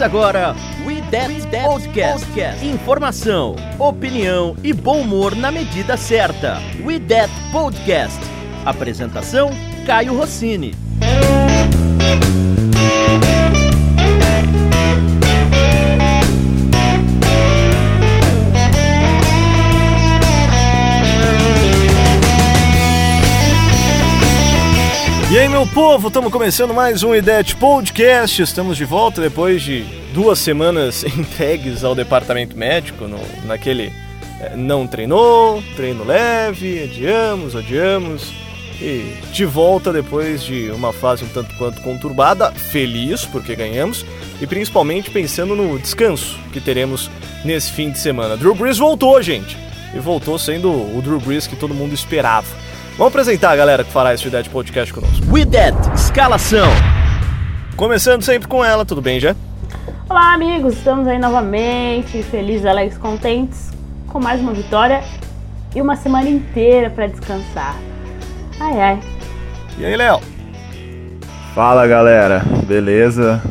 Começa agora We That, Podcast. Podcast. Informação, opinião e bom humor na medida certa. We That Podcast. Apresentação: Caio Rossini. Meu povo, estamos começando mais um IDET Podcast. Estamos de volta depois de duas semanas entregues ao departamento médico, no, naquele é, não treinou, treino leve, adiamos, adiamos. E de volta depois de uma fase um tanto quanto conturbada, feliz porque ganhamos e principalmente pensando no descanso que teremos nesse fim de semana. Drew Brees voltou, gente, e voltou sendo o Drew Brees que todo mundo esperava. Vamos apresentar a galera que fará esse Dead Podcast conosco. We That, escalação. Começando sempre com ela, tudo bem, já? Olá, amigos, estamos aí novamente, felizes, alegres, contentes, com mais uma vitória e uma semana inteira para descansar. Ai, ai. E aí, Léo? Fala, galera, beleza?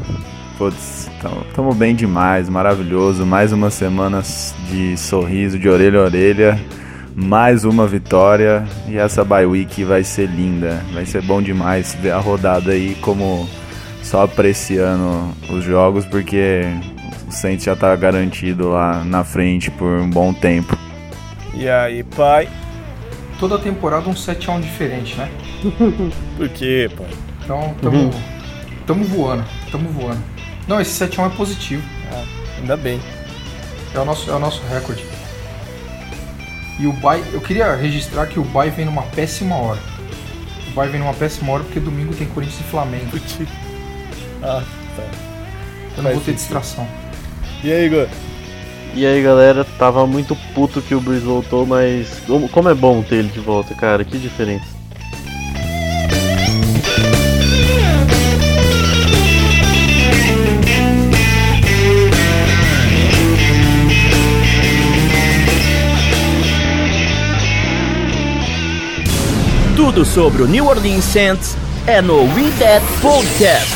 Putz, tamo bem demais, maravilhoso. Mais uma semana de sorriso, de orelha a orelha mais uma vitória e essa bye week vai ser linda. Vai ser bom demais ver a rodada aí como só apreciando os jogos porque o Saints já tá garantido lá na frente por um bom tempo. E aí, pai? Toda temporada um 7 a 1 diferente, né? por quê, pai? Então, tamo, uhum. tamo voando, tamo voando. Não, esse 7 a 1 é positivo. Ah, ainda bem. É o nosso, é o nosso recorde. E o Bay, eu queria registrar que o Bay vem numa péssima hora. O Bay vem numa péssima hora porque domingo tem Corinthians e Flamengo. Ah, tá. Eu não vou ter distração. E aí, Igor? E aí, galera, tava muito puto que o Breeze voltou, mas como é bom ter ele de volta, cara, que diferença. Tudo sobre o New Orleans Saints é no We That Podcast.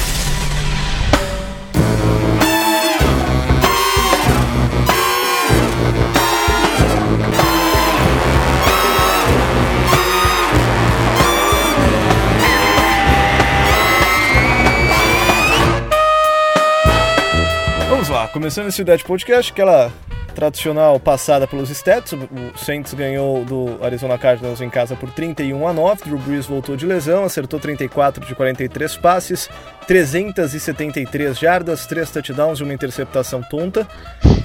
Vamos lá, começando esse Dead Podcast, aquela tradicional passada pelos stats. O Saints ganhou do Arizona Cardinals em casa por 31 a 9. Drew Brees voltou de lesão, acertou 34 de 43 passes, 373 jardas, 3 touchdowns e uma interceptação tonta.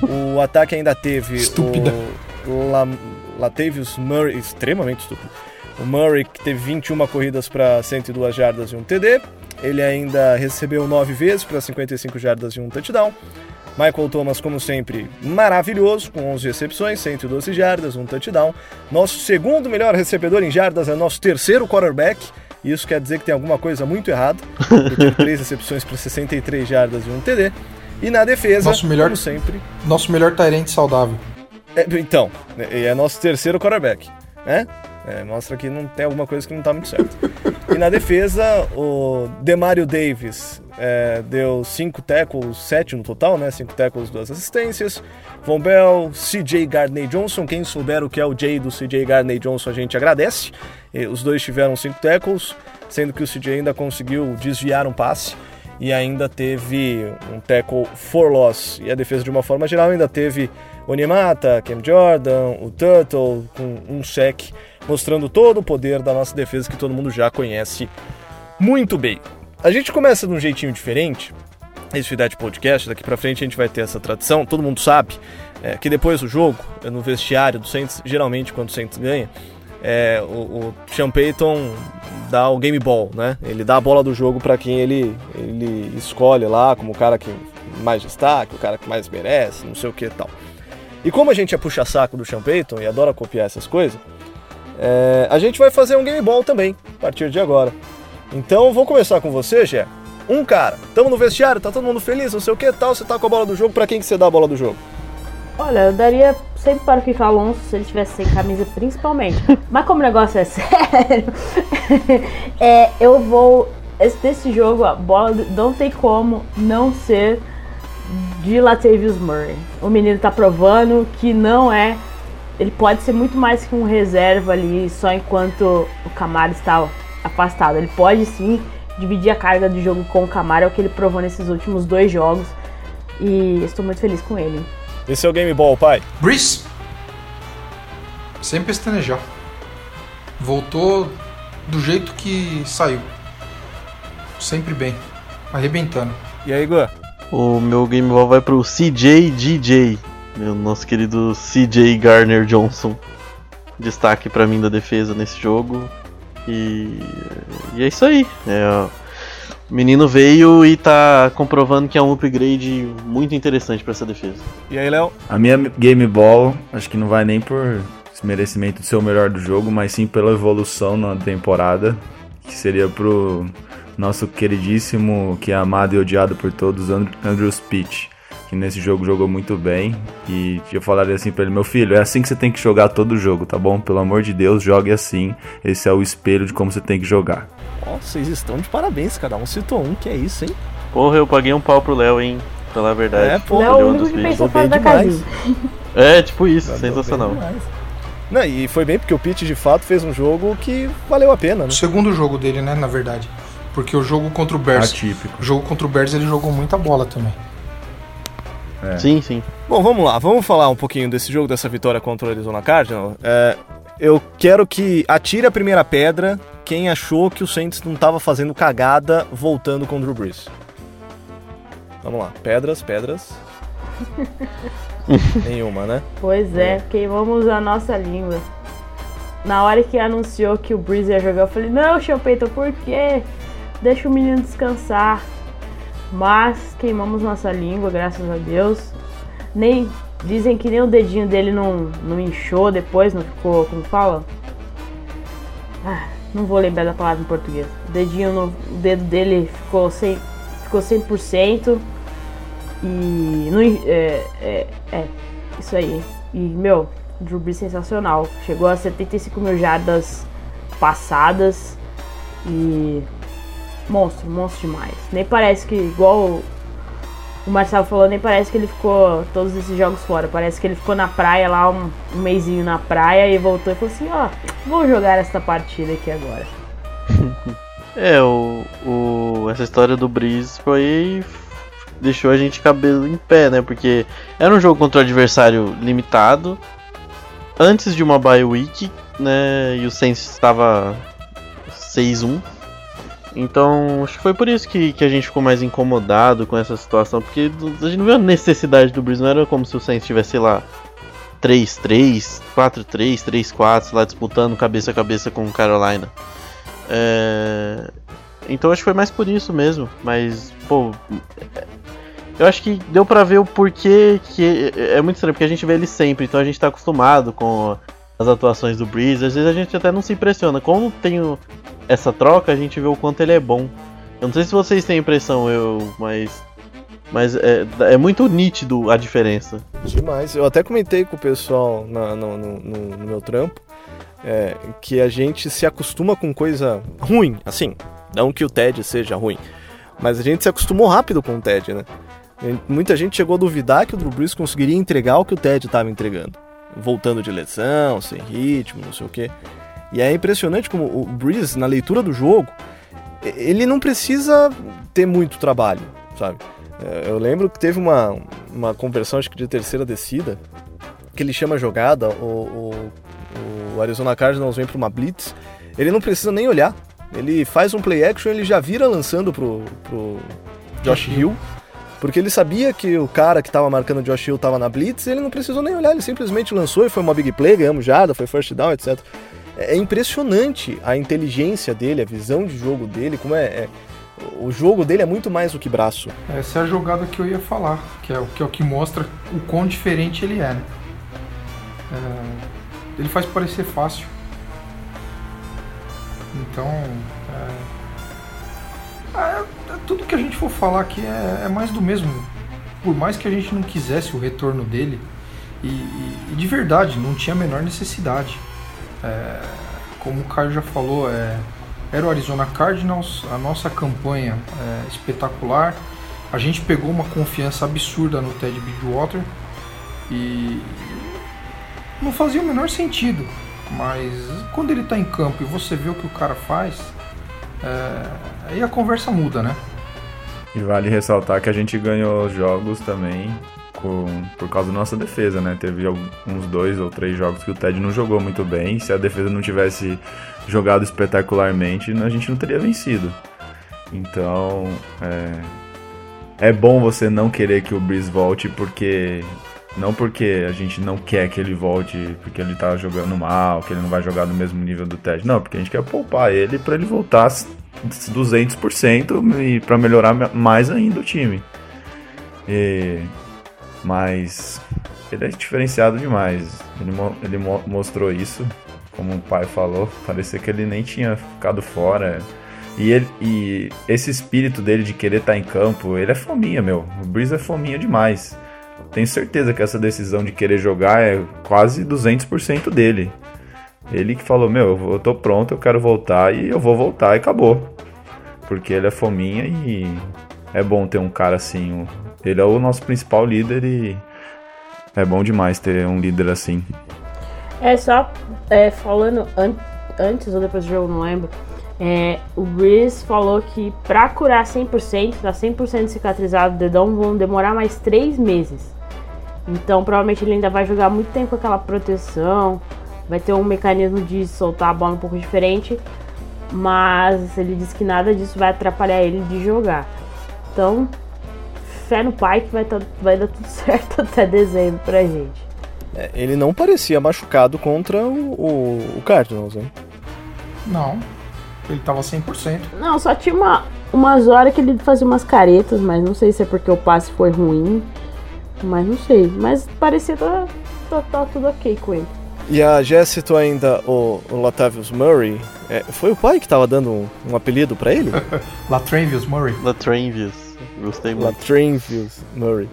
O ataque ainda teve Estúpida. o La, Latavius Murray, extremamente estúpido. O Murray que teve 21 corridas para 102 jardas e um TD. Ele ainda recebeu 9 vezes para 55 jardas e um touchdown. Michael Thomas, como sempre, maravilhoso, com 11 recepções, 112 jardas, um touchdown. Nosso segundo melhor recebedor em jardas é nosso terceiro quarterback. Isso quer dizer que tem alguma coisa muito errada. Ele teve 3 recepções para 63 jardas e um TD. E na defesa, nosso melhor, como sempre... Nosso melhor Tyrant saudável. É, então, é nosso terceiro quarterback, né? É, mostra que não tem alguma coisa que não está muito certo. e na defesa, o Demario Davis é, deu 5 tackles, 7 no total, né? 5 tackles, 2 assistências. Von Bell, CJ Gardner Johnson. Quem souber o que é o J do CJ Gardner Johnson, a gente agradece. E os dois tiveram 5 tackles, sendo que o CJ ainda conseguiu desviar um passe e ainda teve um tackle for loss. E a defesa, de uma forma geral, ainda teve Onyemata, Cam Jordan, o Turtle com um sec mostrando todo o poder da nossa defesa que todo mundo já conhece muito bem. A gente começa de um jeitinho diferente. Esse Fidete Podcast, daqui pra frente a gente vai ter essa tradição, todo mundo sabe é, que depois do jogo, no vestiário do Saints, geralmente quando o Saints ganha, é, o, o Sean Payton dá o game ball, né? Ele dá a bola do jogo para quem ele, ele escolhe lá como o cara que mais destaque, o cara que mais merece, não sei o que e tal. E como a gente é puxa-saco do Sean Payton e adora copiar essas coisas, é, a gente vai fazer um game ball também, a partir de agora. Então vou começar com você, Gé. Um cara, tamo no vestiário, tá todo mundo feliz, não sei o que tal, você tá com a bola do jogo, para quem que você dá a bola do jogo? Olha, eu daria sempre para o Kiko Alonso se ele tivesse sem camisa, principalmente. Mas como o negócio é sério, é, eu vou. Esse, desse jogo, a bola não tem como não ser de Latavius Murray. O menino tá provando que não é. Ele pode ser muito mais que um reserva ali só enquanto o Camaro está afastado. Ele pode sim dividir a carga de jogo com o Camaro, é o que ele provou nesses últimos dois jogos. E estou muito feliz com ele. Esse é o Game Ball, pai? Breeze. Sem pestanejar. Voltou do jeito que saiu. Sempre bem. Arrebentando. E aí, Igor? O meu Game Ball vai pro CJ DJ, meu nosso querido CJ Garner Johnson. Destaque pra mim da defesa nesse jogo. E, e é isso aí. É, o menino veio e tá comprovando que é um upgrade muito interessante pra essa defesa. E aí, Léo? A minha Game Ball, acho que não vai nem por merecimento de ser o melhor do jogo, mas sim pela evolução na temporada, que seria pro nosso queridíssimo, que é amado e odiado por todos, Andrew Speech, que nesse jogo jogou muito bem. E eu falaria assim pra ele: meu filho, é assim que você tem que jogar todo jogo, tá bom? Pelo amor de Deus, jogue assim. Esse é o espelho de como você tem que jogar. Ó, vocês estão de parabéns, cada um citou um, que é isso, hein? Porra, eu paguei um pau pro Léo, hein? Falar a verdade. É, pô, Léo é o um único dos que pensou fora da casinha. É, tipo isso, Mandou sensacional. Não, e foi bem porque o Pete de fato fez um jogo que valeu a pena, né? O segundo jogo dele, né, na verdade. Porque o jogo contra o Bears. Atípico. O jogo contra o Bears ele jogou muita bola também. É. Sim, sim. Bom, vamos lá, vamos falar um pouquinho desse jogo, dessa vitória contra o Arizona Cardinal. É, eu quero que atire a primeira pedra quem achou que o Saints não estava fazendo cagada voltando com o Drew Brees. Vamos lá, pedras, pedras. Nenhuma, né? Pois é, queimamos a nossa língua. Na hora que anunciou que o Breeze ia jogar, eu falei, não, Payton, por quê? Deixa o menino descansar. Mas queimamos nossa língua, graças a Deus. Nem dizem que nem o dedinho dele não, não inchou depois, não ficou, como fala? Ah, não vou lembrar da palavra em português. O dedinho no o dedo dele ficou 100, ficou 100%. E não, é, é, é, isso aí. E, meu, Drew Brees sensacional. Chegou a 75 mil jardas passadas. E. Monstro, monstro demais. Nem parece que, igual o- Marcelo falou, nem parece que ele ficou todos esses jogos fora. Parece que ele ficou na praia lá, um, um mêsinho na praia e voltou e falou assim: ó, vou jogar essa partida aqui agora. É, o, o, essa história do Breeze foi. deixou a gente cabelo em pé, né? Porque era um jogo contra o adversário limitado, antes de uma bye week, né? E o Saints estava 6-1. Então, acho que foi por isso que, que a gente ficou mais incomodado com essa situação, porque a gente não viu a necessidade do Breeze, não era como se o Saints tivesse, sei lá, 3-3, 4-3, 3-4, sei lá, disputando cabeça a cabeça com o Carolina. É... Então acho que foi mais por isso mesmo, mas, pô. Eu acho que deu pra ver o porquê que é muito estranho, porque a gente vê ele sempre, então a gente tá acostumado com as atuações do Breeze, às vezes a gente até não se impressiona. Como tem essa troca, a gente vê o quanto ele é bom. Eu não sei se vocês têm impressão, eu, mas. Mas é, é muito nítido a diferença. Demais. Eu até comentei com o pessoal na- no, no- no- meu trampo é, que a gente se acostuma com coisa ruim, assim. Não que o TED seja ruim, mas a gente se acostumou rápido com o TED, né? Muita gente chegou a duvidar que o Drew Brees conseguiria entregar o que o TED estava entregando. Voltando de lesão, sem ritmo, não sei o quê. E é impressionante como o Brees, na leitura do jogo, ele não precisa ter muito trabalho, sabe? É, Eu lembro que teve uma, uma conversão, acho que de terceira descida, que ele chama jogada, o, o, o Arizona Cardinals vem para uma blitz, ele não precisa nem olhar. Ele faz um play action, ele já vira lançando pro, pro Josh Hill, porque ele sabia que o cara que estava marcando o Josh Hill estava na blitz, ele não precisou nem olhar, ele simplesmente lançou e foi uma big play, ganhamos jada, foi first down, etc. É impressionante a inteligência dele, a visão de jogo dele, como é, é- o jogo dele é muito mais do que braço. Essa é a jogada que eu ia falar, que é o que, é o que mostra o quão diferente ele é, né? É, ele faz parecer fácil. Então, é, é- é tudo que a gente for falar aqui é, é mais do mesmo. Por mais que a gente não quisesse o retorno dele, e, e- de verdade, não tinha a menor necessidade. É, como o Caio já falou, é, era o Arizona Cardinals, a nossa campanha é espetacular. A gente pegou uma confiança absurda no Ted Bridgewater e não fazia o menor sentido. Mas quando ele está em campo e você vê o que o cara faz, é... aí a conversa muda, né? E vale ressaltar que a gente ganhou os jogos também com, por causa da nossa defesa, né? Teve uns dois ou três jogos que o Ted não jogou muito bem. Se a defesa não tivesse jogado espetacularmente, a gente não teria vencido. Então, é, é bom você não querer que o Breeze volte, porque não porque a gente não quer que ele volte porque ele tá jogando mal, que ele não vai jogar no mesmo nível do Ted. Não, porque a gente quer poupar ele para ele voltar 200% e para melhorar mais ainda o time. E, mas ele é diferenciado demais. Ele, ele mostrou isso, como o pai falou. Parecia que ele nem tinha ficado fora. E, ele, e esse espírito dele de querer estar tá em campo, ele é fominha, meu. O Breeze é fominha demais. Tenho certeza que essa decisão de querer jogar é quase 200% dele. Ele que falou: Meu, eu tô pronto, eu quero voltar e eu vou voltar e acabou. Porque ele é fominha e é bom ter um cara assim. Ele é o nosso principal líder e é bom demais ter um líder assim. É só é, falando an antes ou depois do jogo, não lembro. É, o Breeze falou que pra curar 100%, tá 100% cicatrizado o dedão, vão demorar mais 3 meses. Então provavelmente ele ainda vai jogar muito tempo com aquela proteção, vai ter um mecanismo de soltar a bola um pouco diferente, mas ele disse que nada disso vai atrapalhar ele de jogar. Então, fé no pai que vai, tá, vai dar tudo certo até dezembro pra gente. É, ele não parecia machucado contra o, o, o Cardinals, hein? Não, ele tava 100%. Não, só tinha uma, umas horas que ele fazia umas caretas, mas não sei se é porque o passe foi ruim. Mas não sei. Mas parecia tá, tá, tá tudo ok com ele. E a Jess citou ainda o, o Latavius Murray. É, foi o pai que tava dando um, um apelido para ele? Latranvius Murray. Latranvius. Gostei muito. Latranvius Murray.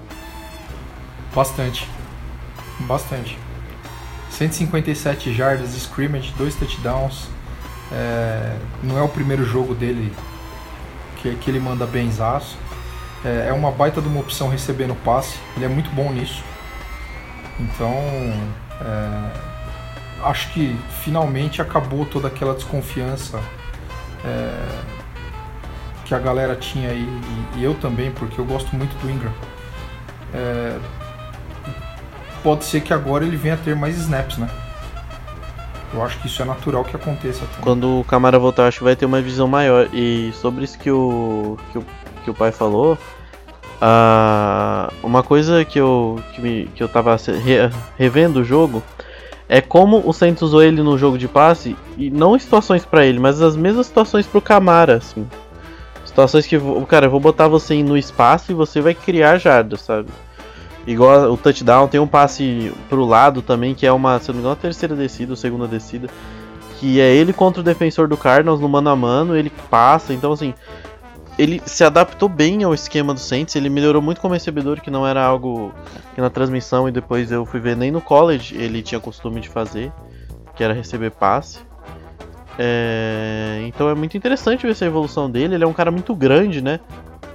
Bastante. Bastante. 157 jardas de scrimmage, dois touchdowns. É, não é o primeiro jogo dele que, que ele manda benzaço. É, é uma baita de uma opção recebendo passe. Ele é muito bom nisso. Então, é, acho que finalmente acabou toda aquela desconfiança é, que a galera tinha aí, e, e, eu também, porque eu gosto muito do Ingram. É, pode ser que agora ele venha a ter mais snaps, né? Eu acho que isso é natural que aconteça. Também. Quando o Camara voltar, acho que vai ter uma visão maior. E sobre isso que o, que o, que o pai falou, Uh, uma coisa que eu, que, me, que eu tava re, revendo o jogo é como o Saints usou ele no jogo de passe, e não situações para ele, mas as mesmas situações pro Camara, assim. Situações que, cara, eu vou botar você no espaço e você vai criar jardas, sabe? Igual o touchdown, tem um passe pro lado também, que é uma, se não me engano, a terceira descida ou segunda descida, que é ele contra o defensor do Cardinals no mano a mano, ele passa, então assim, ele se adaptou bem ao esquema do Saints, ele melhorou muito como recebedor, que não era algo que na transmissão e depois eu fui ver nem no college ele tinha costume de fazer, que era receber passe. É, então é muito interessante ver essa evolução dele, ele é um cara muito grande, né?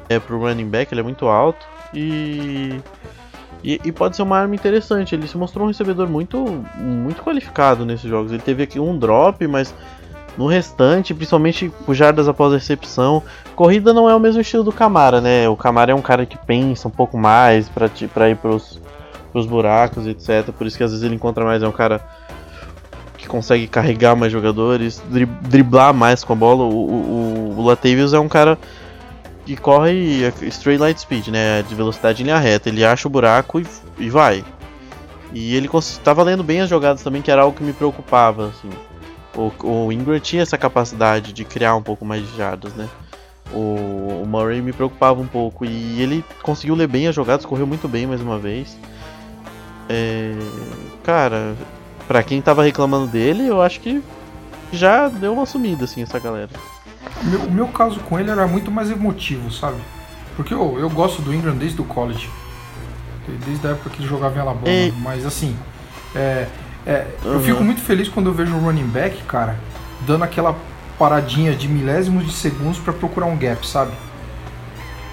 É, pro running back, ele é muito alto e, e, e pode ser uma arma interessante. Ele se mostrou um recebedor muito, muito qualificado nesses jogos. Ele teve aqui um drop, mas no restante, principalmente por jardas após a recepção, corrida não é o mesmo estilo do Camara, né? O Camara é um cara que pensa um pouco mais para ir pros, pros buracos, etc. Por isso que às vezes ele encontra mais, é um cara que consegue carregar mais jogadores, driblar mais com a bola. O, o, o Latavius é um cara que corre straight light speed, né? De velocidade em linha reta. Ele acha o buraco e, e vai. E ele estava lendo bem as jogadas também, que era algo que me preocupava, assim. O, o Ingram tinha essa capacidade de criar um pouco mais de jardas, né? O, o, Murray me preocupava um pouco e ele conseguiu ler bem as jogadas, correu muito bem mais uma vez. É, cara, para quem tava reclamando dele, eu acho que já deu uma sumida assim essa galera. Meu, o meu caso com ele era muito mais emotivo, sabe? Porque eu, eu gosto do Ingram desde o college. Desde a época que ele jogava em Alabama. E... Mas assim, é, é, uhum. Eu fico muito feliz quando eu vejo um running back, cara, dando aquela paradinha de milésimos de segundos para procurar um gap, sabe?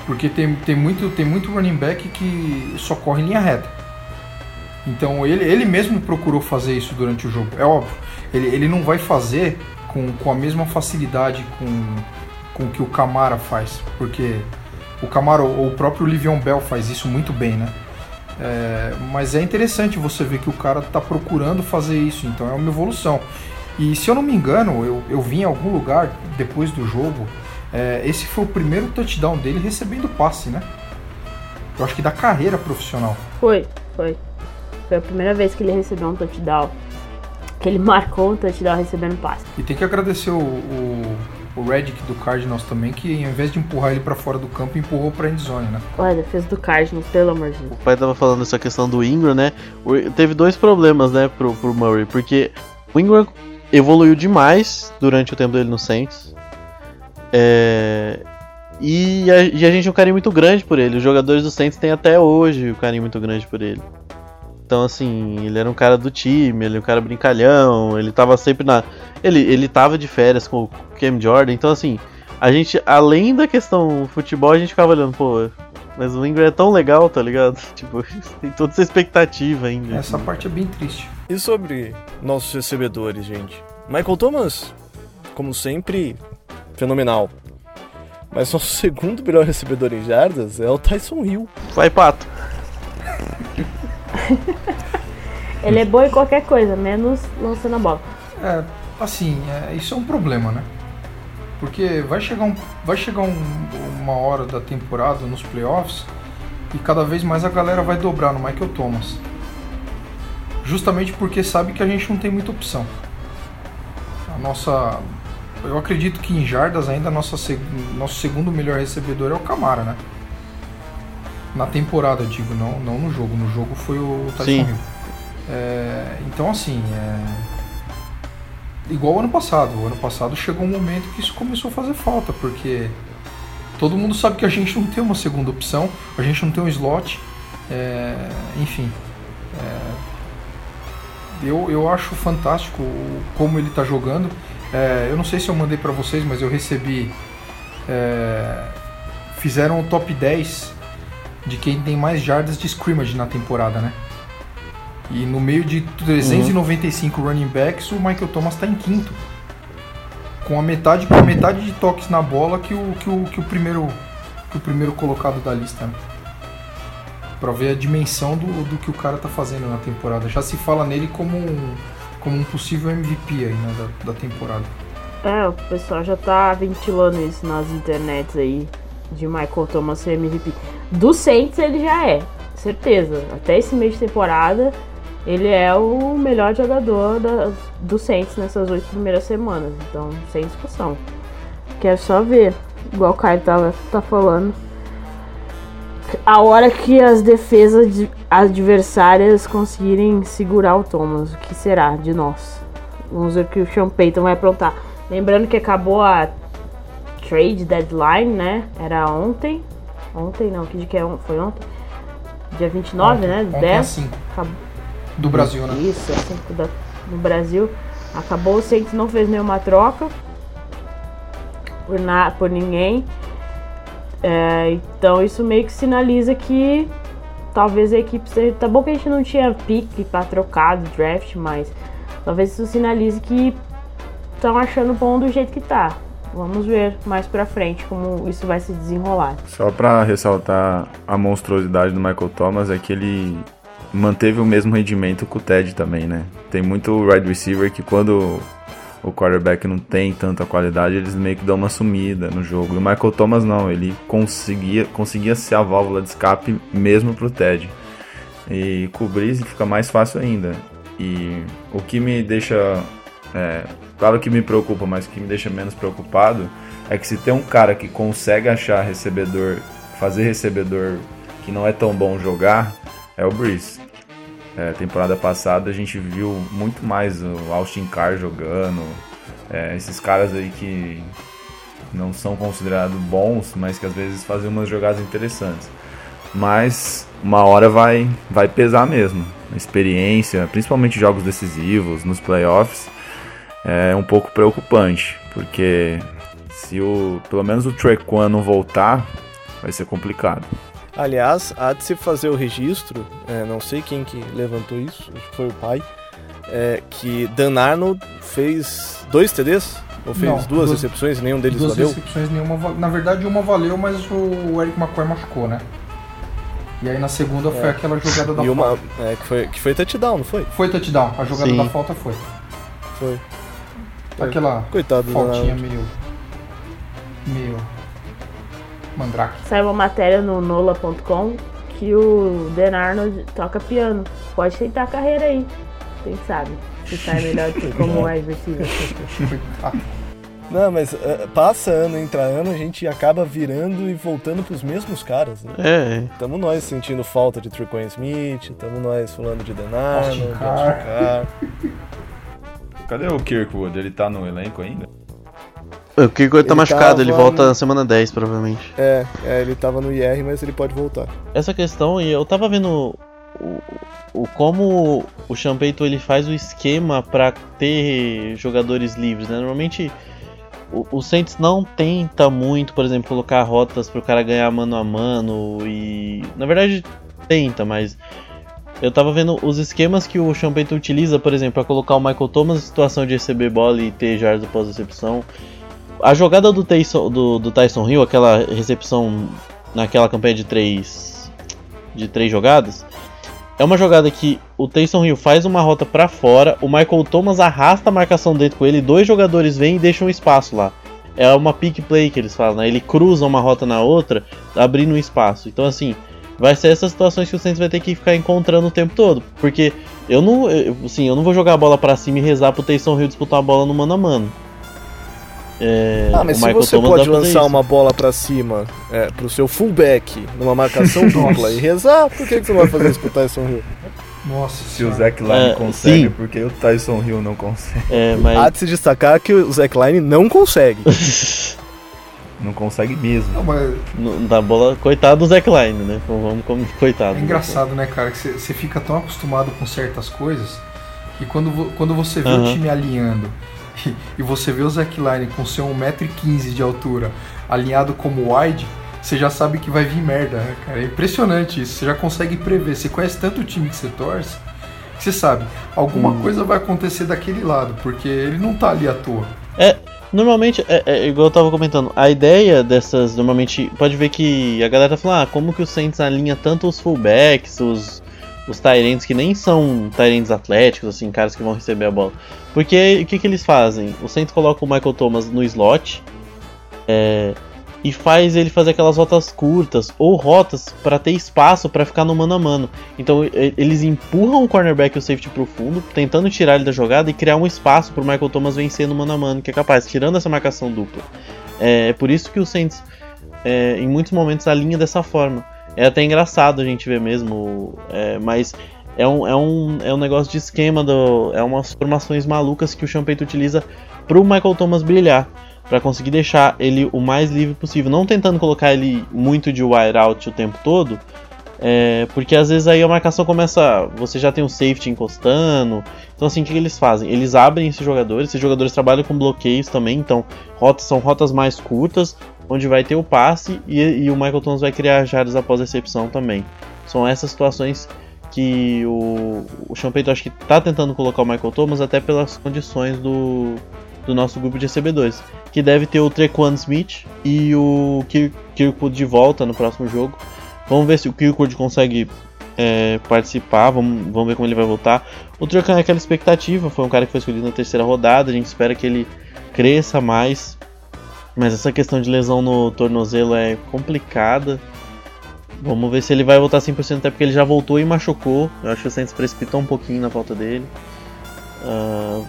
Porque tem, tem, muito, tem muito running back que só corre em linha reta. Então ele, ele mesmo procurou fazer isso durante o jogo. É óbvio, ele, ele não vai fazer com, com a mesma facilidade com, com que o Camara faz. Porque o Camara ou o próprio Livion Bell faz isso muito bem, né? É, mas é interessante você ver que o cara está procurando fazer isso, então é uma evolução. E se eu não me engano, eu, eu vi em algum lugar depois do jogo, é, esse foi o primeiro touchdown dele recebendo passe, né? Eu acho que da carreira profissional. Foi, foi. Foi a primeira vez que ele recebeu um touchdown. Que ele marcou um touchdown recebendo passe. E tem que agradecer o, o, o Redick do Cardinals também, que ao invés de empurrar ele para fora do campo, empurrou pra endzone, né? Olha, a defesa do Cardinals, pelo amor de Deus. O pai tava falando essa questão do Ingram, né? Teve dois problemas, né, pro, pro Murray, porque o Ingram evoluiu demais durante o tempo dele no Saints. É... E, a, e a gente tem um carinho muito grande por ele. Os jogadores do Saints têm até hoje um carinho muito grande por ele. Então, assim, ele era um cara do time, ele era um cara brincalhão, ele tava sempre na. Ele, ele tava de férias com o Cam Jordan, então, assim, a gente, além da questão futebol, a gente ficava olhando, pô, mas o Ingram é tão legal, tá ligado? Tipo, tem toda essa expectativa ainda. Essa parte é bem triste. E sobre nossos recebedores, gente? Michael Thomas, como sempre, fenomenal. Mas nosso segundo melhor recebedor em jardas é o Tyson Hill. Vai, Pato. Ele é bom em qualquer coisa, menos lançando a bola. É, assim, é, isso é um problema, né? Porque vai chegar, um, vai chegar um, uma hora da temporada nos playoffs e cada vez mais a galera vai dobrar no Michael Thomas. Justamente porque sabe que a gente não tem muita opção. A nossa. Eu acredito que em jardas ainda nossa, nosso segundo melhor recebedor é o Camara, né? Na temporada, eu digo, não, não no jogo. No jogo foi o Tyson Hill. É, então, assim, é, igual ano passado. O ano passado chegou um momento que isso começou a fazer falta, porque todo mundo sabe que a gente não tem uma segunda opção, a gente não tem um slot, é, enfim. É, eu, eu acho fantástico como ele está jogando. É, eu não sei se eu mandei para vocês, mas eu recebi. É, fizeram o top 10 de quem tem mais jardas de scrimmage na temporada, né? E no meio de 395 uhum. running backs, o Michael Thomas está em quinto. Com a metade, com a metade de toques na bola que o, que o, que o, primeiro, que o primeiro colocado da lista. Né? Pra ver a dimensão do, do que o cara tá fazendo na temporada. Já se fala nele como um, como um possível MVP aí, né, da, da temporada. É, o pessoal já tá ventilando isso nas internets aí de Michael Thomas ser MVP. Do Saints ele já é, certeza. Até esse mês de temporada ele é o melhor jogador da, do Saints nessas oito primeiras semanas. Então, sem discussão. Quer só ver, igual o Caio tava, tá falando. A hora que as defesas adversárias conseguirem segurar o Thomas, o que será de nós? Vamos ver o que o Sean Payton vai aprontar. Lembrando que acabou a trade deadline, né? Era ontem. Ontem não, que dia que é? Foi ontem? Dia 29, ontem, né? Ontem 10. Acabou. Do Brasil, né? Isso, assim, no Brasil. Acabou, o Saints não fez nenhuma troca por, na, por ninguém. É, então isso meio que sinaliza que talvez a equipe seja. Tá bom que a gente não tinha pique para trocar do draft, mas talvez isso sinalize que estão achando bom do jeito que tá. Vamos ver mais pra frente como isso vai se desenrolar. Só para ressaltar a monstruosidade do Michael Thomas é que ele manteve o mesmo rendimento com o Ted também, né? Tem muito wide receiver que quando o quarterback não tem tanta qualidade, eles meio que dão uma sumida no jogo. O Michael Thomas não, ele conseguia, conseguia ser a válvula de escape mesmo pro Ted. E cobrir fica mais fácil ainda. E o que me deixa. É, claro que me preocupa, mas que me deixa menos preocupado é que se tem um cara que consegue achar recebedor, fazer recebedor que não é tão bom jogar, é o Breeze. É, temporada passada a gente viu muito mais o Austin Carr jogando, é, esses caras aí que não são considerados bons, mas que às vezes fazem umas jogadas interessantes. Mas uma hora vai, vai pesar mesmo. A experiência, principalmente jogos decisivos, nos playoffs, é um pouco preocupante, porque se o pelo menos o Trequan não voltar, vai ser complicado. Aliás, há de se fazer o registro, é, não sei quem que levantou isso, acho que foi o pai, é, que Dan Arnold fez dois TDs? Ou fez Não, duas, duas- recepções e nenhum deles Duas valeu? recepções, nenhuma. Na verdade, uma valeu, mas o Eric McCoy machucou, né? E aí na segunda foi aquela jogada da E uma falta. é, que, foi, que foi touchdown, não foi? Foi touchdown, a jogada Sim. da falta foi. Foi. Aquela Coitado Arnold. meio. meio. mandrake. Saiu uma matéria no nola.com que o Dan Arnold toca piano. Pode tentar a carreira aí. Quem sabe? Se sai melhor que como receiver. Coitado. Não, mas é, passa ano, entra ano, a gente acaba virando e voltando pros mesmos caras. Né? É, Tamo nós sentindo falta de Trequan Smith, tamo nós falando de Austin de Carr. Cadê o Kirkwood? Ele tá no elenco ainda? o Kirkwood tá Ele machucado, ele volta no- na semana 10, provavelmente. É, é, ele tava no IR, mas ele pode voltar. Essa questão, e eu tava vendo o, o como o Champeito ele faz o esquema pra ter jogadores livres, né? Normalmente o, o Saints não tenta muito, por exemplo, colocar rotas pro cara ganhar mano a mano e na verdade tenta, mas eu tava vendo os esquemas que o Champeito utiliza, por exemplo, pra colocar o Michael Thomas em situação de receber bola e ter jardas após recepção. A jogada do Tyson, do, do Tyson Hill, aquela recepção naquela campanha de três de três jogadas, é uma jogada que o Taysom Hill faz uma rota pra fora, o Michael Thomas arrasta a marcação dentro com ele, dois jogadores vêm e deixam um espaço lá. É uma pick play que eles falam, né? Ele cruza uma rota na outra, abrindo um espaço. Então assim, vai ser essas situações que o Saints vai ter que ficar encontrando o tempo todo, porque eu não, eu, assim, eu não vou jogar a bola pra cima e rezar pro Taysom Hill disputar a bola no mano a mano. É, Ah, mas se Michael você Thomas pode lançar isso. uma bola pra cima é, pro seu fullback numa marcação dupla e rezar, por que, que você não vai fazer isso pro Tyson Hill? Nossa Se o. Zach Line É, consegue, sim. porque o Tyson Hill não consegue. É, mas Há de se destacar que o Zach Line não consegue. Não consegue mesmo. Não, mas No- da bola, coitado do Zack Line, né? Vamos como coitado. é engraçado, né, cara? Que você- fica tão acostumado com certas coisas que quando, quando você vê o time alinhando e, e você vê o Zack Line com seu 1,15m de altura alinhado como wide, você já sabe que vai vir merda, né, cara? É impressionante isso. Você já consegue prever. Você conhece tanto o time que você torce que você sabe, alguma Hum. coisa vai acontecer daquele lado, porque ele não tá ali à toa. Normalmente, é, é igual eu tava comentando, a ideia dessas, normalmente, pode ver que a galera tá falando, ah, como que o Saints alinha tanto os fullbacks, os, os Tyrants que nem são Tyrants atléticos, assim, caras que vão receber a bola. Porque o que, que eles fazem? O Saints coloca o Michael Thomas no slot é, e faz ele fazer aquelas rotas curtas ou rotas pra ter espaço pra ficar no mano a mano. Então eles empurram o cornerback e o safety pro fundo, tentando tirar ele da jogada e criar um espaço pro Michael Thomas vencer no mano a mano, que é capaz, tirando essa marcação dupla. É, é por isso que o Saints, é, em muitos momentos, alinha dessa forma. É até engraçado a gente ver mesmo, é, mas é um, é, um, é um negócio de esquema, do, é umas formações malucas que o Champeito utiliza pro Michael Thomas brilhar. Pra conseguir deixar ele o mais livre possível. Não tentando colocar ele muito de wide out o tempo todo. é, porque às vezes aí a marcação começa. Você já tem um safety encostando. Então assim, o que, eles fazem? Eles abrem esses jogadores. Esses jogadores trabalham com bloqueios também. Então, rotas são rotas mais curtas. Onde vai ter o passe e, e o Michael Thomas vai criar jardas após a recepção também. São essas situações que o, o Champeito acho que tá tentando colocar o Michael Thomas até pelas condições do, do nosso grupo de recebedores. Que deve ter o Trequan Smith e o Kir- Kirkwood de volta no próximo jogo. Vamos ver se o Kirkwood consegue é, participar, vamos, vamos ver como ele vai voltar. O Trequan é aquela expectativa, foi um cara que foi escolhido na terceira rodada, a gente espera que ele cresça mais. Mas essa questão de lesão no tornozelo é complicada. Vamos ver se ele vai voltar 100%, até porque ele já voltou e machucou. Eu acho que o Saints precipitou um pouquinho na volta dele. Ah,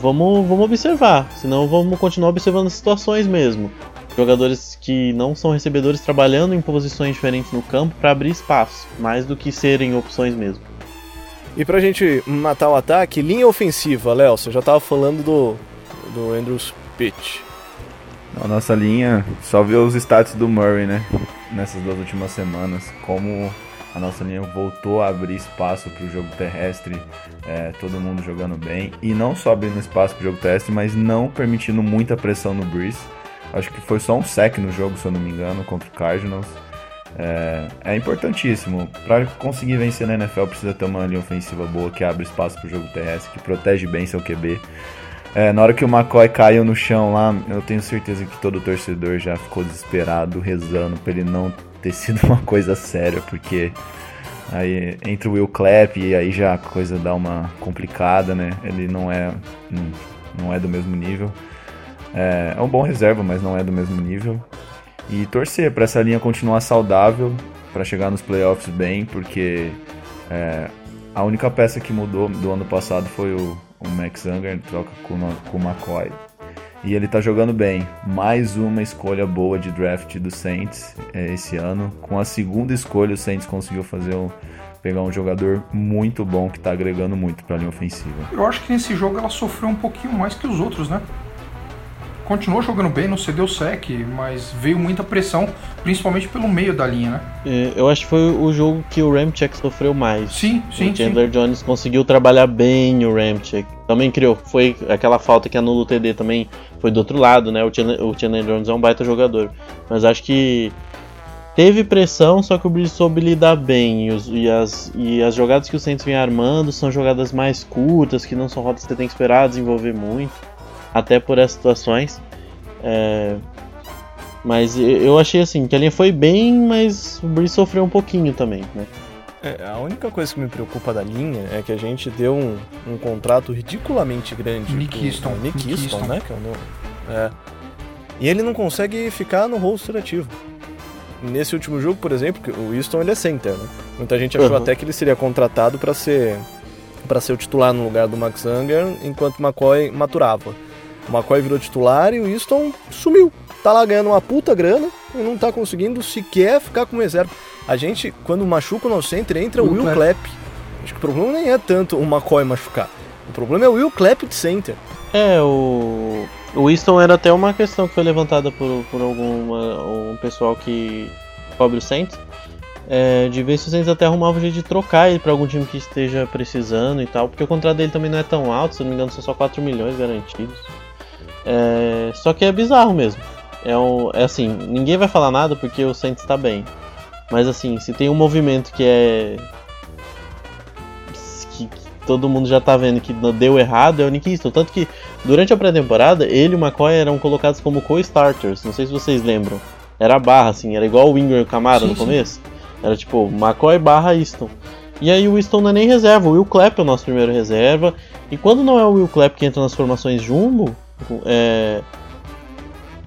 vamos, vamos observar, senão vamos continuar observando as situações mesmo. Jogadores que não são recebedores trabalhando em posições diferentes no campo para abrir espaço, mais do que serem opções mesmo. E pra gente matar o ataque, linha ofensiva, Léo, você já tava falando do, do Andrews Pitt. A nossa linha, só ver os status do Murray, né? Nessas duas últimas semanas, como a nossa linha voltou a abrir espaço para o jogo terrestre, é, todo mundo jogando bem. E não só abrindo espaço para o jogo terrestre, mas não permitindo muita pressão no Breeze. Acho que foi só um sec no jogo, se eu não me engano, contra o Cardinals. É, é importantíssimo. Para conseguir vencer na NFL, precisa ter uma linha ofensiva boa que abre espaço para o jogo terrestre, que protege bem seu QB. É, na hora que o McCoy caiu no chão lá, eu tenho certeza que todo torcedor já ficou desesperado, rezando para ele não ter sido uma coisa séria, porque aí entre o Will Clapp e aí já a coisa dá uma complicada, né? Ele não é, não, não é do mesmo nível. É, é um bom reserva, mas não é do mesmo nível. E torcer para essa linha continuar saudável, para chegar nos playoffs bem, porque é, a única peça que mudou do ano passado foi o, o Max Unger, troca com, com o McCoy. E ele tá jogando bem. Mais uma escolha boa de draft do Saints é, esse ano. Com a segunda escolha, o Saints conseguiu fazer um, pegar um jogador muito bom que tá agregando muito para a linha ofensiva. Eu acho que nesse jogo ela sofreu um pouquinho mais que os outros, né? Continuou jogando bem, não cedeu sec, mas veio muita pressão, principalmente pelo meio da linha, né? É, eu acho que foi o jogo que o Ramchek sofreu mais. Sim, sim, O Chandler sim. Jones conseguiu trabalhar bem o Ramchek. Também criou, foi aquela falta que anula o TD também foi do outro lado, né? O Chandler, o Chandler Jones é um baita jogador. Mas acho que teve pressão, só que o Breeze soube lidar bem. E, os, e, as, e as jogadas que o Saints vem armando são jogadas mais curtas, que não são rotas que você tem que esperar desenvolver muito até por essas situações. É... Mas eu achei assim, que a linha foi bem, mas o Breeze sofreu um pouquinho também, né? É, a única coisa que me preocupa da linha é que a gente deu um, um contrato ridiculamente grande. Nick Easton. Nick, Nick Easton, né? Que é o meu, é. E ele não consegue ficar no roster ativo. Nesse último jogo, por exemplo, o Easton ele é center, né? Muita gente achou uhum. até que ele seria contratado para ser para ser o titular no lugar do Max Unger, enquanto McCoy maturava. O McCoy virou titular e o Easton sumiu. Tá lá ganhando uma puta grana e não tá conseguindo sequer ficar como reserva. A gente, quando machuca o nosso center, entra o Will Clapp. Acho que o problema nem é tanto o McCoy machucar. O problema é o Will Clapp de center. É, o. O Winston era até uma questão que foi levantada por, por alguma, um pessoal que cobre o Saints. É, de ver se o Saints até arrumava um jeito de trocar ele para algum time que esteja precisando e tal. Porque o contrato dele também não é tão alto, se não me engano, são só 4 milhões garantidos. É, só que é bizarro mesmo. É, um, é assim, ninguém vai falar nada porque o Saints está bem. Mas assim, se tem um movimento que é. Que, que, todo mundo já tá vendo que deu errado, é o Nick Easton. Tanto que durante a pré-temporada, ele e o McCoy eram colocados como co-starters. Não sei se vocês lembram. Era a barra, assim, era igual o Winger e o Camara no começo. Era tipo McCoy barra Easton. E aí o Easton não é nem reserva, o Will Clapp é o nosso primeiro reserva. E quando não é o Will Clapp que entra nas formações jumbo, é,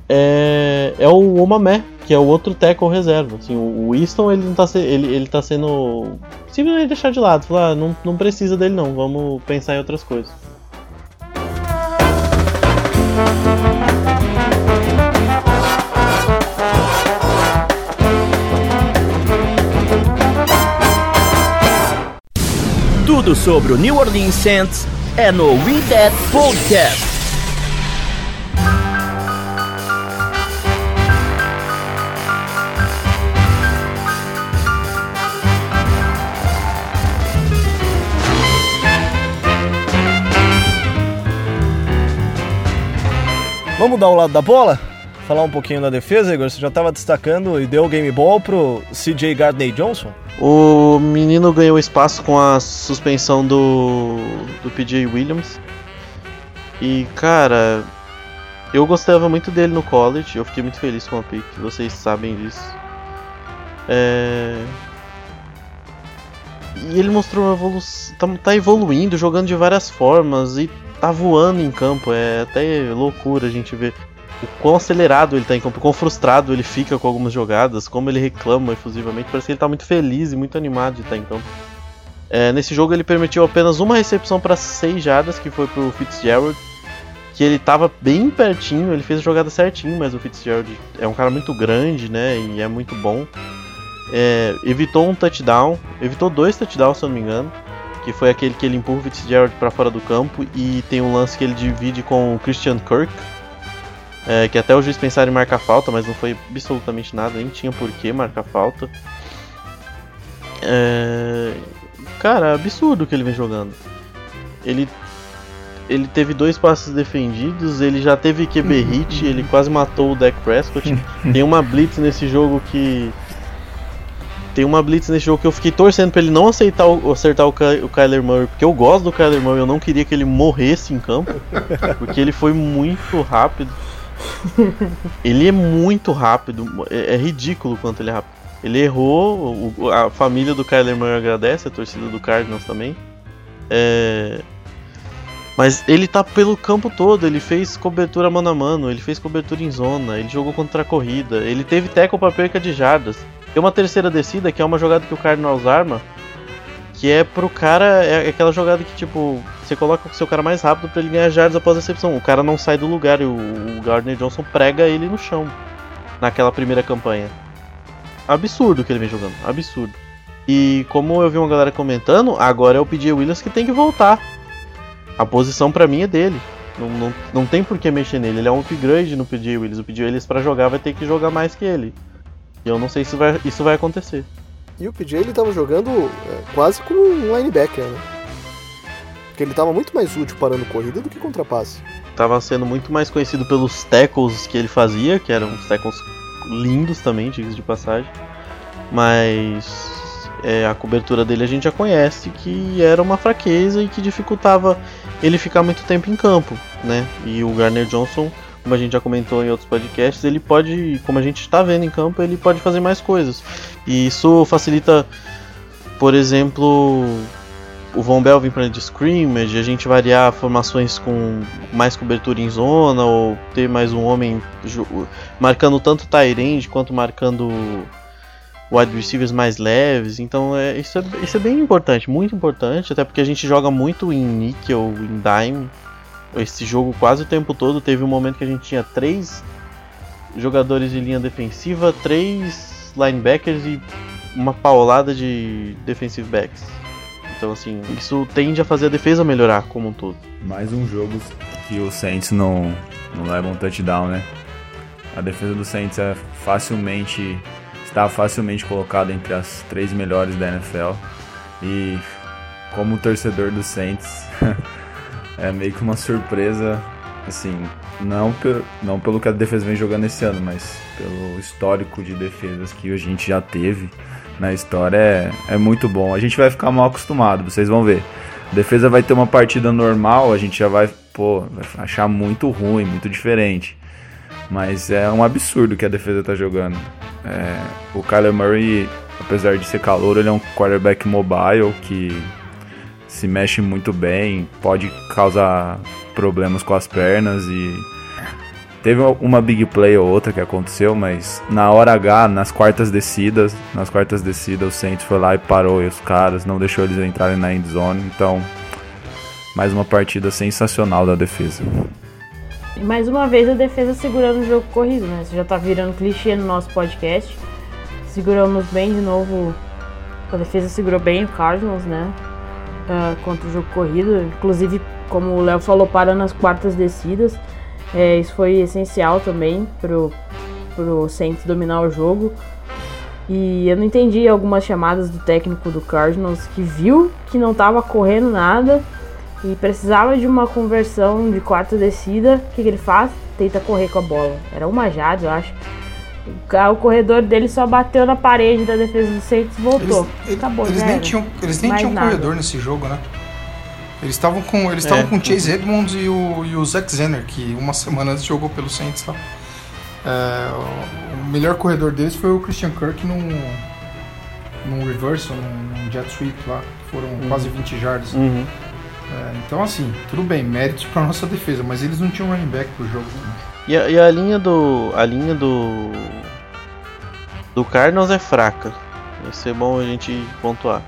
é, é o Omamé, que é o outro tackle reserva. Assim, o Winston ele não tá, se, ele, ele tá sendo simplesmente deixar de lado. Falar, ah, não, não precisa dele não, vamos pensar em outras coisas. Tudo sobre o New Orleans Saints é no We That Podcast. Vamos dar o lado da bola? Falar um pouquinho da defesa, Igor? Você já estava destacando e deu o game ball pro CJ Gardner Johnson? O menino ganhou espaço com a suspensão do, do PJ Williams. E, cara, eu gostava muito dele no college. Eu fiquei muito feliz com a pick, vocês sabem disso. É... E ele mostrou uma evolução. Tá, tá evoluindo, jogando de várias formas. E tá voando em campo. É até loucura a gente ver o quão acelerado ele tá em campo, o quão frustrado ele fica com algumas jogadas, como ele reclama efusivamente. Parece que ele tá muito feliz e muito animado de estar em campo. É, nesse jogo ele permitiu apenas uma recepção para 6 jardas, que foi pro Fitzgerald, que ele tava bem pertinho, ele fez a jogada certinho, mas o Fitzgerald é um cara muito grande, né, e é muito bom. É, evitou um touchdown, evitou dois touchdowns, se eu não me engano que foi aquele que ele empurra o Fitzgerald para fora do campo e tem um lance que ele divide com o Christian Kirk, é, que até o juiz pensaram em marcar falta, mas não foi absolutamente nada, nem tinha por que marcar falta. É, cara, absurdo que ele vem jogando. Ele ele teve dois passes defendidos, ele já teve QB hit, ele quase matou o Dak Prescott. Tem uma blitz nesse jogo que tem uma blitz nesse jogo que eu fiquei torcendo pra ele não aceitar o, acertar o, Ky, o Kyler Murray, porque eu gosto do Kyler Murray, eu não queria que ele morresse em campo, porque ele foi muito rápido. Ele é muito rápido, é, é ridículo quanto ele é rápido. Ele errou, o, a família do Kyler Murray agradece, a torcida do Cardinals também. É... Mas ele tá pelo campo todo, ele fez cobertura mano a mano, ele fez cobertura em zona, ele jogou contra a corrida, ele teve tackle pra perca de jardas. Tem uma terceira descida que é uma jogada que o Cardinals arma, que é pro cara, é aquela jogada que tipo, você coloca o seu cara mais rápido para ele ganhar jardas após a recepção. O cara não sai do lugar e o, Gardner Johnson prega ele no chão naquela primeira campanha. Absurdo que ele vem jogando, absurdo. E como eu vi uma galera comentando, agora é o PJ Williams que tem que voltar. A posição para mim é dele. Não, não, não tem por que mexer nele. Ele é um upgrade no PJ Williams. O PJ Williams para jogar vai ter que jogar mais que ele. E eu não sei se vai, isso vai acontecer. E o PJ ele tava jogando é, quase como um linebacker, né? Porque ele tava muito mais útil parando corrida do que contra passe. Tava sendo muito mais conhecido pelos tackles que ele fazia, que eram uns tackles lindos também, diga de passagem. Mas é, a cobertura dele a gente já conhece que era uma fraqueza e que dificultava ele ficar muito tempo em campo, né? E o Garner Johnson como a gente já comentou em outros podcasts, ele pode, como a gente está vendo em campo, ele pode fazer mais coisas. E isso facilita, por exemplo, o Von Bell vir para de scrimmage, a gente variar formações com mais cobertura em zona, ou ter mais um homem marcando tanto end quanto marcando wide receivers mais leves. Então é, isso, é, isso é bem importante, muito importante, até porque a gente joga muito em nickel, em dime esse jogo quase o tempo todo. Teve um momento que a gente tinha três jogadores de linha defensiva, três linebackers e uma paulada de defensive backs. Então, assim, isso tende a fazer a defesa melhorar como um todo. Mais um jogo que o Saints não, não leva um touchdown, né? A defesa do Saints é facilmente está facilmente colocada entre as três melhores da NFL. E como torcedor do Saints, é meio que uma surpresa, assim, não, per, não pelo que a defesa vem jogando esse ano, mas pelo histórico de defesas que a gente já teve na história, é, é muito bom. A gente vai ficar mal acostumado, vocês vão ver. A defesa vai ter uma partida normal, a gente já vai, pô, vai achar muito ruim, muito diferente. Mas é um absurdo que a defesa tá jogando. É, o Kyler Murray, apesar de ser calor, ele é um quarterback mobile que se mexe muito bem, pode causar problemas com as pernas e teve uma big play ou outra que aconteceu, mas na hora H, nas quartas descidas, nas quartas descidas, o Saints foi lá e parou os caras, não deixou eles entrarem na end zone, então mais uma partida sensacional da defesa. E mais uma vez a defesa segurando o jogo corrido, né? Isso já tá virando clichê no nosso podcast. Seguramos bem de novo. A defesa segurou bem o Cardinals, né? Uh, contra o jogo corrido. Inclusive, como o Léo falou, parando as quartas descidas. É, isso foi essencial também pro, pro Saints dominar o jogo. E eu não entendi algumas chamadas do técnico do Cardinals que viu que não estava correndo nada e precisava de uma conversão de quarta descida. O que, que ele faz? Tenta correr com a bola. Era uma jade, eu acho. O corredor dele só bateu na parede da defesa do Saints e voltou. Eles, Acabou, eles nem tinham, eles nem tinham corredor nesse jogo, né? Eles estavam com eles estavam é. com o Chase Edmonds e o, e o Zach Zenner, que uma semana antes jogou pelo Saints tá? É, o melhor corredor deles foi o Christian Kirk num, num reverse, num, num jet sweep lá, foram uhum. quase 20 jardas. Uhum. É, então assim, tudo bem, méritos para nossa defesa, mas eles não tinham running back pro jogo. Né? E a, e a linha do. A linha do. Do Cardinals é fraca. Vai ser bom a gente pontuar.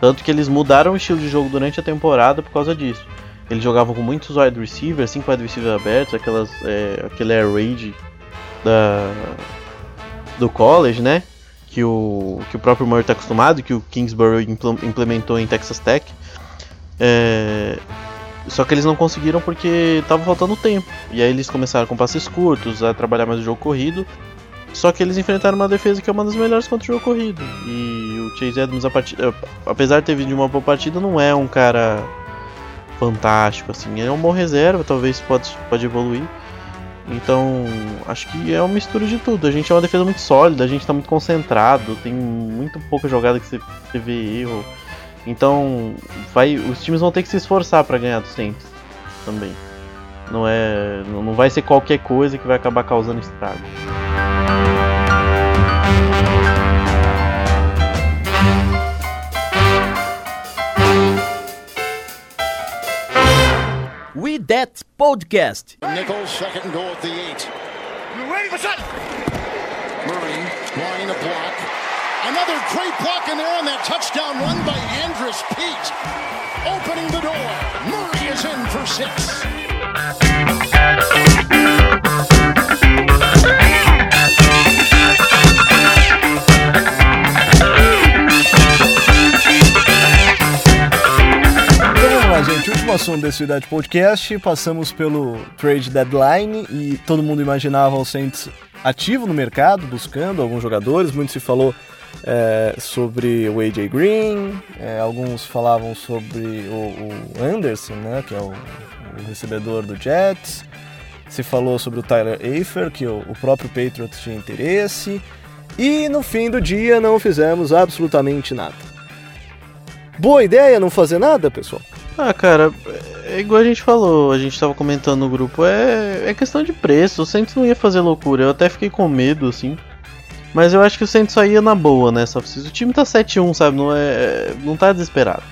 Tanto que eles mudaram o estilo de jogo durante a temporada por causa disso. Eles jogavam com muitos wide receivers, cinco wide receivers abertos, aquelas, é, aquele air raid da, do college, né? Que o, que o próprio Murray está acostumado, que o Kingsbury implementou em Texas Tech. É, só que eles não conseguiram porque tava faltando tempo. E aí eles começaram com passes curtos, a trabalhar mais o jogo corrido. Só que eles enfrentaram uma defesa que é uma das melhores contra o jogo corrido. E o Chase Edmonds, part... apesar de ter vindo de uma boa partida, não é um cara fantástico, assim. Ele é um bom reserva, talvez pode, pode evoluir. Então, acho que é uma mistura de tudo. A gente é uma defesa muito sólida, a gente tá muito concentrado, tem muito pouca jogada que você vê erro. Então, vai, os times vão ter que se esforçar para ganhar dos Saints também. Não é, não vai ser qualquer coisa que vai acabar causando estrago. We That Podcast. Nichols, second goal at the eight. You're waiting for something. Murray, line a block. Another great block in there on that touchdown run by Andrus Pete. Opening the door. Murray is in for six. Então gente. Último assunto desse Cidade Podcast. Passamos pelo trade deadline e todo mundo imaginava o Saints ativo no mercado, buscando alguns jogadores. Muito se falou é, sobre o AJ Green, é, alguns falavam sobre o, o, Anderson, né, que é o, o, recebedor do Jets. Se falou sobre o Tyler Afer, que o, o próprio Patriots tinha interesse. E no fim do dia não fizemos absolutamente nada. Boa ideia não fazer nada, pessoal? Ah, cara, é igual a gente falou, a gente tava comentando no grupo, é, é questão de preço, o Santos não ia fazer loucura, eu até fiquei com medo, assim. Mas eu acho que o Santos só ia na boa nessa oficina. O time tá 7-1, sabe? Não, é, não tá desesperado.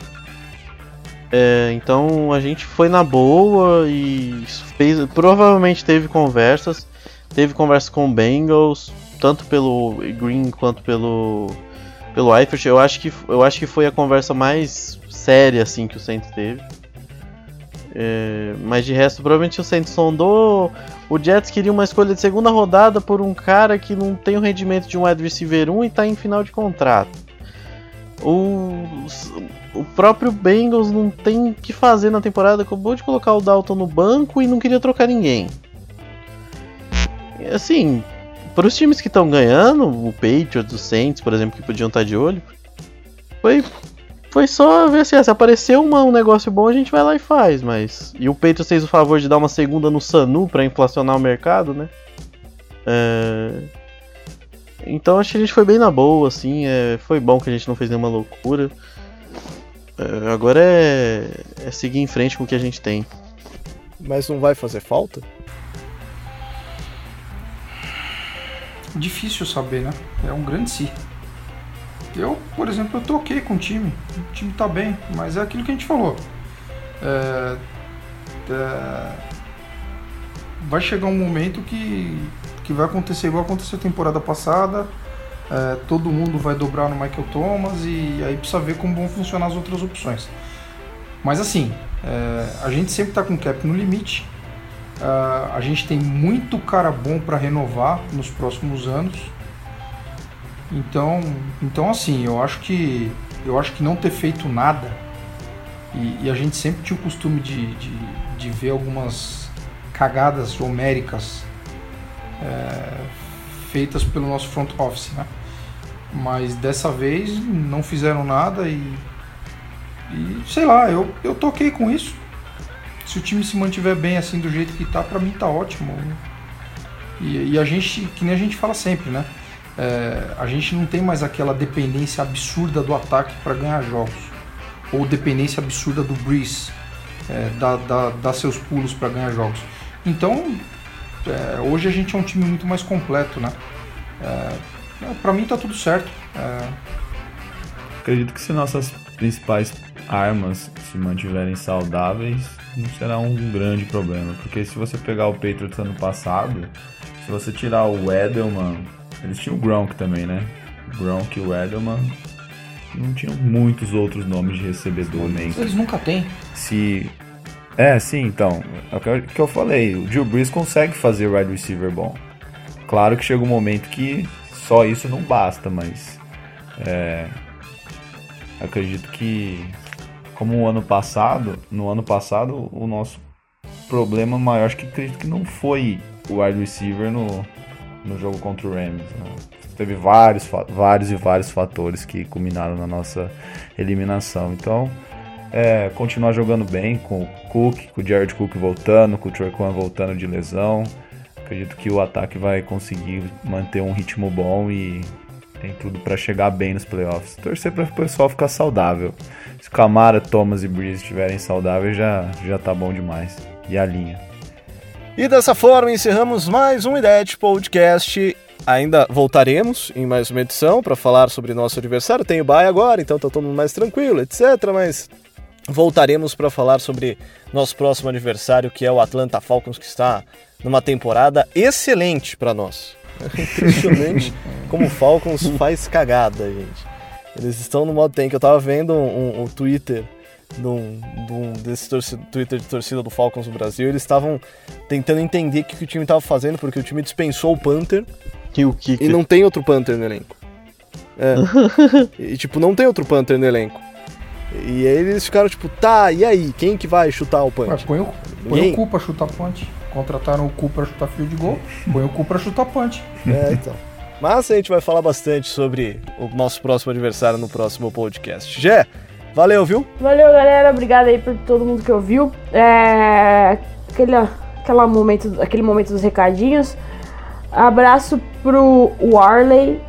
É, então a gente foi na boa e fez. Provavelmente teve conversas. Teve conversa com o Bengals, tanto pelo Green quanto pelo pelo Eifert. Eu acho que eu acho que foi a conversa mais séria assim que o Saints teve. É, mas de resto, provavelmente o Saints sondou. O Jets queria uma escolha de segunda rodada por um cara que não tem o rendimento de um wide receiver 1 e está em final de contrato. O, o próprio Bengals não tem o que fazer na temporada, acabou de colocar o Dalton no banco e não queria trocar ninguém. Assim, para os times que estão ganhando, o Patriots, o Saints, por exemplo, que podiam estar tá de olho, foi foi só ver assim, se apareceu uma, um negócio bom, a gente vai lá e faz, mas. E o Patriots fez o favor de dar uma segunda no Sanu para inflacionar o mercado, né? É... Então acho que a gente foi bem na boa, assim. É... Foi bom que a gente não fez nenhuma loucura. É... Agora é... é seguir em frente com o que a gente tem. Mas não vai fazer falta? Difícil saber, né? É um grande si. Eu, por exemplo, eu troquei com o time. O time tá bem, mas é aquilo que a gente falou. É, é, vai chegar um momento que, que vai acontecer igual aconteceu a temporada passada. É, todo mundo vai dobrar no Michael Thomas e aí precisa ver como vão funcionar as outras opções. Mas assim, é, a gente sempre está com o cap no limite. É, a gente tem muito cara bom para renovar nos próximos anos. Então, então assim, eu acho que eu acho que não ter feito nada e, e a gente sempre tinha o costume de, de, de ver algumas cagadas homéricas é, feitas pelo nosso front office, né? Mas dessa vez não fizeram nada e, e sei lá, eu, eu toquei com isso. Se o time se mantiver bem assim do jeito que tá, pra mim tá ótimo. E, e a gente, que nem a gente fala sempre, né? É, a gente não tem mais aquela dependência absurda do ataque para ganhar jogos, ou dependência absurda do Breeze, é, dar, dar, dar seus pulos para ganhar jogos. Então, é, hoje a gente é um time muito mais completo, né? É, para mim tá tudo certo. É. Acredito que se nossas principais armas se mantiverem saudáveis, não será um grande problema. Porque se você pegar o Patriots ano passado, se você tirar o Edelman, eles tinham o Gronk também, né? O Gronk e o Edelman não tinham muitos outros nomes de recebedor nem. Eles nunca têm. Se. É, sim, então. É o que eu falei. O Drew Brees consegue fazer wide receiver bom. Claro que chega um momento que só isso não basta, mas. É, acredito que. Como o ano passado, no ano passado, o nosso problema maior, acho que acredito que não foi o wide receiver no, no jogo contra o Rams. Né? Teve vários, vários e vários fatores que culminaram na nossa eliminação. Então, é, continuar jogando bem com o Cook, com o Jared Cook voltando, com o Troy voltando de lesão. Acredito que o ataque vai conseguir manter um ritmo bom e tem tudo para chegar bem nos playoffs. Torcer para o pessoal ficar saudável. Se Camara, Thomas e Breeze estiverem saudáveis, já, já tá bom demais. E a linha. E dessa forma encerramos mais um IDET Podcast. Ainda voltaremos em mais uma edição para falar sobre nosso adversário. Tem o Bay agora, então tá todo mundo mais tranquilo, etc. Mas voltaremos para falar sobre nosso próximo adversário, que é o Atlanta Falcons, que está numa temporada excelente para nós. É impressionante como o Falcons faz cagada, gente. Eles estão no modo tank. Eu tava vendo um, um, um Twitter de um, de um desse Twitter de torcida do Falcons no Brasil. Eles estavam tentando entender o que, que o time estava fazendo, porque o time dispensou o Panther. E o que? E não tem outro Panther no elenco. É. e tipo, não tem outro Panther no elenco. E aí eles ficaram tipo, tá, e aí? Quem que vai chutar o punch? põe o, põe o cu pra chutar punch. Contrataram o cu pra chutar fio de gol, põe o cu pra chutar punch. É, então. Mas a gente vai falar bastante sobre o nosso próximo adversário no próximo podcast. Gé, valeu, viu? Valeu, galera. Obrigado aí por todo mundo que ouviu. É... Aquele, aquela momento, aquele momento dos recadinhos. Abraço pro Warley,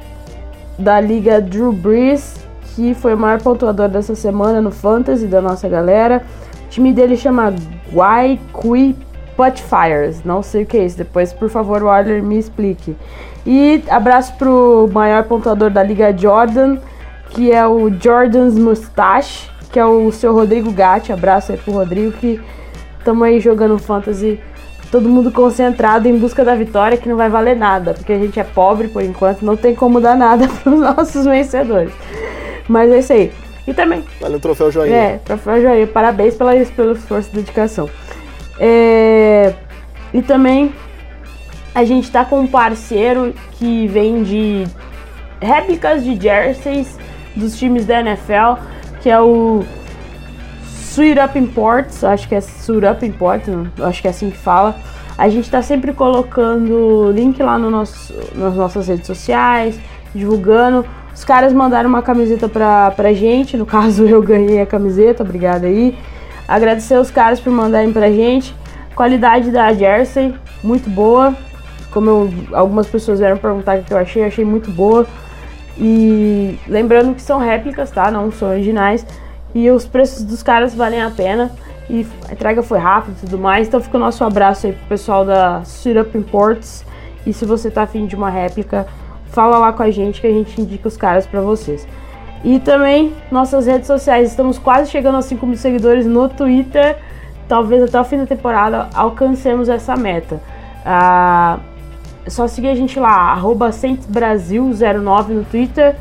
da Liga Drew Brees que foi o maior pontuador dessa semana no Fantasy da nossa galera. O time dele chama Guaycui Potfires. Não sei o que é isso. Depois, por favor, o Warler me explique. E abraço pro maior pontuador da Liga Jordan, que é o Jordan's Mustache, que é o seu Rodrigo Gatti. Abraço aí pro Rodrigo, que estamos aí jogando Fantasy. Todo mundo concentrado em busca da vitória, que não vai valer nada, porque a gente é pobre por enquanto, não tem como dar nada para os nossos vencedores. Mas é isso aí. E também. Vale um troféu joinha. É, troféu joinha. Parabéns pela, pelo esforço e dedicação. É, e também a gente tá com um parceiro que vende réplicas de jerseys dos times da NFL, que é o Sweet Up Imports, acho que é Sweet Up Imports, acho que é assim que fala. A gente tá sempre colocando link lá no nosso, nas nossas redes sociais, divulgando. Os caras mandaram uma camiseta pra, pra gente, no caso eu ganhei a camiseta, obrigada aí. Agradecer os caras por mandarem pra gente. Qualidade da Jersey, muito boa. Como eu, algumas pessoas vieram perguntar o que eu achei, achei muito boa. E lembrando que são réplicas, tá? Não são originais. E os preços dos caras valem a pena. E a entrega foi rápida e tudo mais. Então fica o nosso abraço aí pro pessoal da Syrup Imports. E se você tá afim de uma réplica, fala lá com a gente que a gente indica os caras para vocês. E também nossas redes sociais, estamos quase chegando a 5 mil seguidores no Twitter. Talvez até o fim da temporada alcancemos essa meta. Ah, só seguir a gente lá, Brasil09 no Twitter.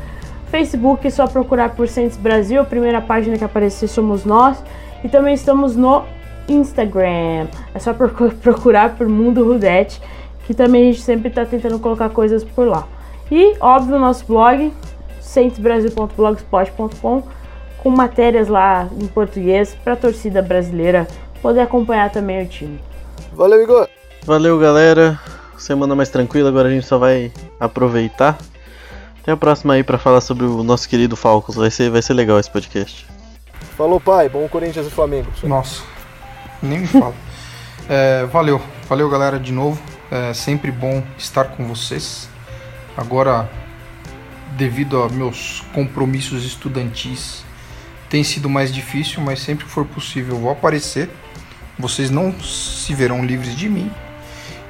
Facebook é só procurar por Saints Brasil, a primeira página que aparecer somos nós. E também estamos no Instagram. É só procurar por Mundo Rudete, que também a gente sempre está tentando colocar coisas por lá. E, óbvio, o nosso blog, centesbrasil.blogspot.com, com matérias lá em português para a torcida brasileira poder acompanhar também o time. Valeu, Igor! Valeu, galera! Semana mais tranquila, agora a gente só vai aproveitar. Até a próxima aí para falar sobre o nosso querido Falcons. Vai ser, vai ser legal esse podcast. Falou, pai. Bom Corinthians e Flamengo. Nossa, nem me fala. é, valeu, valeu, galera, de novo. É sempre bom estar com vocês. Agora, devido a meus compromissos estudantis, tem sido mais difícil, mas sempre que for possível eu vou aparecer. Vocês não se verão livres de mim.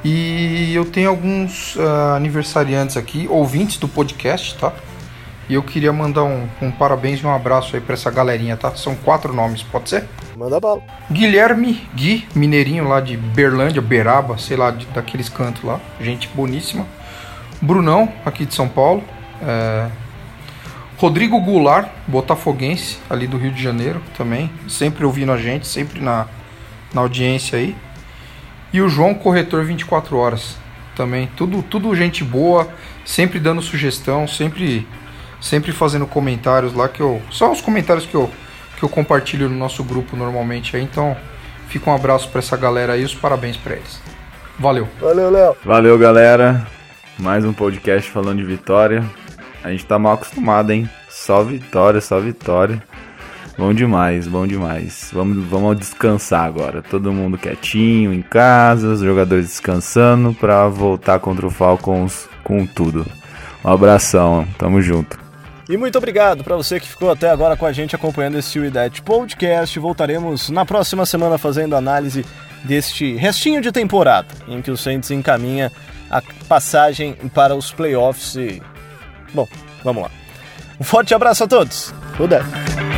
E eu tenho alguns uh, aniversariantes aqui, ouvintes do podcast, tá? E eu queria mandar um, um parabéns e um abraço aí pra essa galerinha, tá? São quatro nomes, pode ser? Manda bala. Guilherme Gui, mineirinho lá de Berlândia, Beraba, sei lá, de, daqueles cantos lá. Gente boníssima. Brunão, aqui de São Paulo. É... Rodrigo Goulart, botafoguense, ali do Rio de Janeiro também. Sempre ouvindo a gente, sempre na, na audiência aí. E o João Corretor 24 Horas também. Tudo, tudo gente boa, sempre dando sugestão, sempre, sempre fazendo comentários lá que eu. Só os comentários que eu, que eu compartilho no nosso grupo normalmente aí. Então, fica um abraço para essa galera aí e os parabéns para eles. Valeu. Valeu, Léo. Valeu, galera. Mais um podcast falando de vitória. A gente tá mal acostumado, hein? Só vitória, só vitória. Bom demais, bom demais. Vamos, vamos descansar agora. Todo mundo quietinho em casa, os jogadores descansando para voltar contra o Falcons com tudo. Um abração, tamo junto. E muito obrigado para você que ficou até agora com a gente acompanhando esse UIDET Podcast. Voltaremos na próxima semana fazendo análise deste restinho de temporada em que o Saints encaminha a passagem para os playoffs e... Bom, vamos lá. Um forte abraço a todos. Udete.